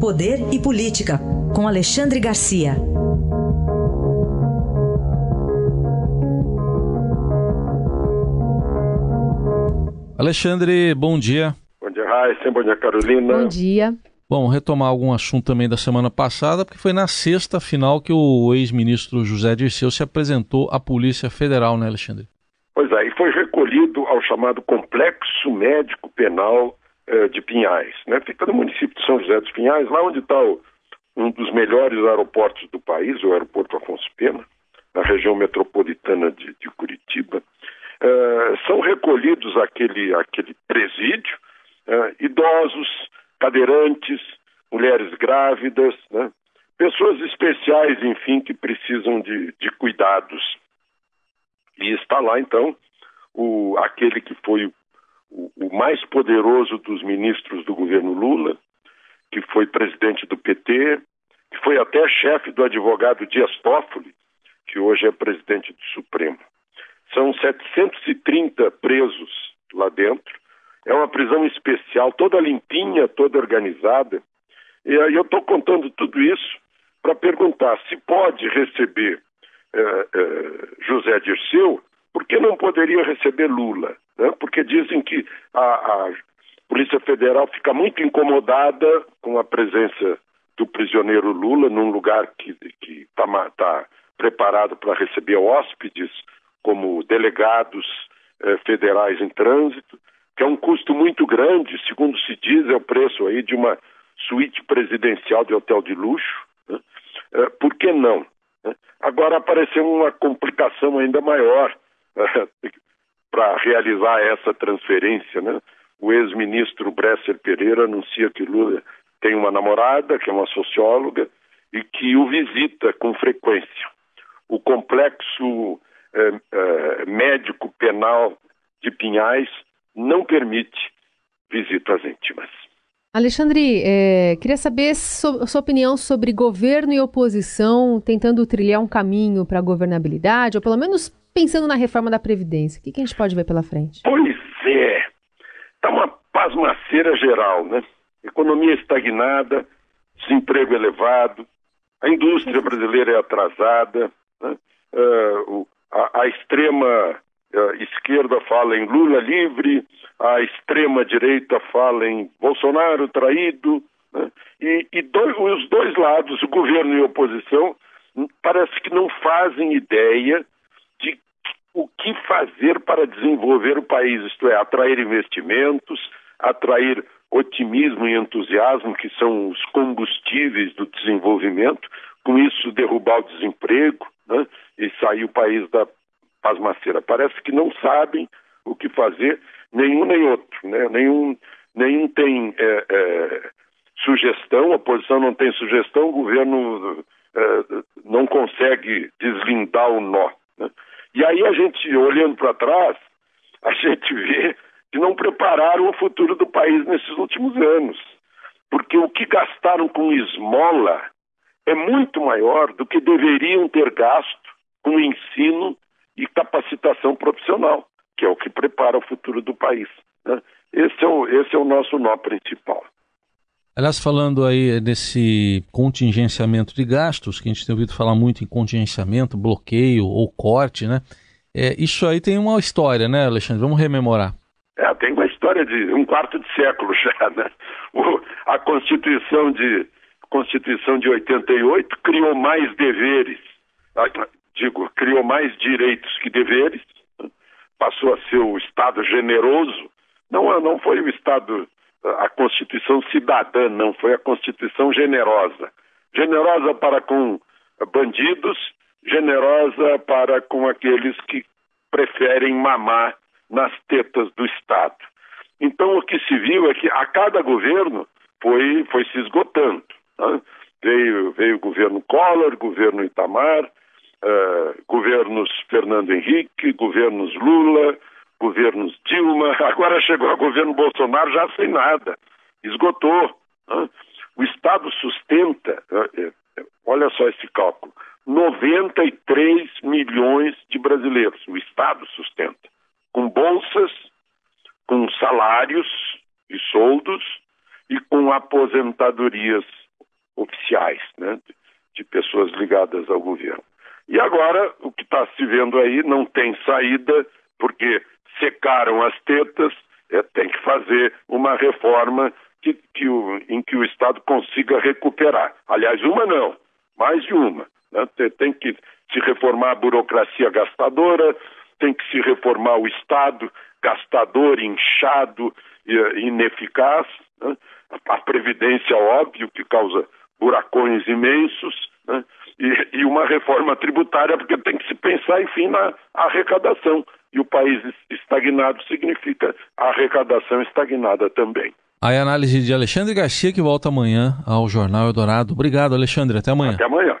Poder e Política, com Alexandre Garcia. Alexandre, bom dia. Bom dia, Raíssa. Bom dia, Carolina. Bom dia. Bom, retomar algum assunto também da semana passada, porque foi na sexta final que o ex-ministro José Dirceu se apresentou à Polícia Federal, né, Alexandre? Pois é, e foi recolhido ao chamado Complexo Médico Penal eh, de Pinhais. Né? Fica no município de São José dos Pinhais, lá onde está um dos melhores aeroportos do país, o aeroporto Afonso Pena, na região metropolitana de, de Curitiba. Eh, são recolhidos aquele, aquele presídio eh, idosos, cadeirantes, mulheres grávidas, né? pessoas especiais, enfim, que precisam de, de cuidados. E está lá, então, o, aquele que foi o, o mais poderoso dos ministros do governo Lula, que foi presidente do PT, que foi até chefe do advogado Dias Toffoli, que hoje é presidente do Supremo. São 730 presos lá dentro. É uma prisão especial, toda limpinha, toda organizada. E aí eu estou contando tudo isso para perguntar se pode receber eh, eh, José Dirceu, por que não poderia receber Lula? Né? Porque dizem que a, a Polícia Federal fica muito incomodada com a presença do prisioneiro Lula num lugar que está tá preparado para receber hóspedes, como delegados eh, federais em trânsito, que é um custo muito grande, segundo se diz, é o preço aí de uma suíte presidencial de hotel de luxo. Né? Eh, por que não? Né? Agora apareceu uma complicação ainda maior para realizar essa transferência, né? O ex-ministro Bresser Pereira anuncia que Lula tem uma namorada, que é uma socióloga, e que o visita com frequência. O complexo eh, eh, médico penal de Pinhais não permite visitas íntimas. Alexandre, é, queria saber so, sua opinião sobre governo e oposição tentando trilhar um caminho para a governabilidade, ou pelo menos pensando na reforma da Previdência, o que, que a gente pode ver pela frente? Pois é. Está uma pasmaceira geral, né? Economia estagnada, desemprego elevado, a indústria brasileira é atrasada, né? uh, a, a, extrema uh, esquerda fala em Lula livre, a extrema direita fala em Bolsonaro traído, né? e, e dois, os dois lados, o governo e a oposição, parece que não fazem ideia de o que fazer para desenvolver o país, isto é, atrair investimentos, atrair otimismo e entusiasmo, que são os combustíveis do desenvolvimento, com isso derrubar o desemprego né, e sair o país da pasmaceira. Parece que não sabem o que fazer, nenhum nem outro. Né? Nenhum, nenhum tem é, é, sugestão, a oposição não tem sugestão, o governo é, não consegue deslindar o nó. E aí a gente, olhando para trás, a gente vê que não prepararam o futuro do país nesses últimos anos. Porque o que gastaram com esmola é muito maior do que deveriam ter gasto com ensino e capacitação profissional, que é o que prepara o futuro do país. Né? Esse, é o, esse é o nosso nó principal. Aliás, falando aí desse contingenciamento de gastos, que a gente tem ouvido falar muito em contingenciamento, bloqueio ou corte, né? É, isso aí tem uma história, né, Alexandre? Vamos rememorar. É, tem uma história de um quarto de século já, né? O, a Constituição de, Constituição de 88 criou mais deveres, digo, criou mais direitos que deveres, né? passou a ser o Estado generoso. Não, não foi o Estado a Constituição cidadã, não, foi a Constituição generosa. Generosa para com bandidos, generosa para com aqueles que preferem mamar nas tetas do Estado. Então, o que se viu é que a cada governo foi, foi se esgotando. Né? Veio, veio o governo Collor, governo Itamar, uh, governos Fernando Henrique, governos Lula, governos Dilma, agora chegou o governo Bolsonaro já sem nada, esgotou. Né? O Estado sustenta, né? olha só esse cálculo, 93 milhões de brasileiros, o Estado sustenta, com bolsas, com salários e soldos e com aposentadorias oficiais, né, de pessoas ligadas ao governo. E agora, o que está se vendo aí não tem saída, porque secaram as tetas, é, tem que fazer uma reforma que, que o, em que o Estado consiga recuperar. Aliás, uma não, mais de uma. Né? Tem, tem que se reformar a burocracia gastadora, tem que se reformar o Estado gastador, inchado, ineficaz. Né? A Previdência, óbvio, que causa buracões imensos, né? e, e, uma reforma tributária, porque tem que se pensar, enfim, na arrecadação. E o país estagnado significa arrecadação estagnada também. Aí a análise de Alexandre Garcia, que volta amanhã ao Jornal Eldorado. Obrigado, Alexandre. Até amanhã. Até amanhã.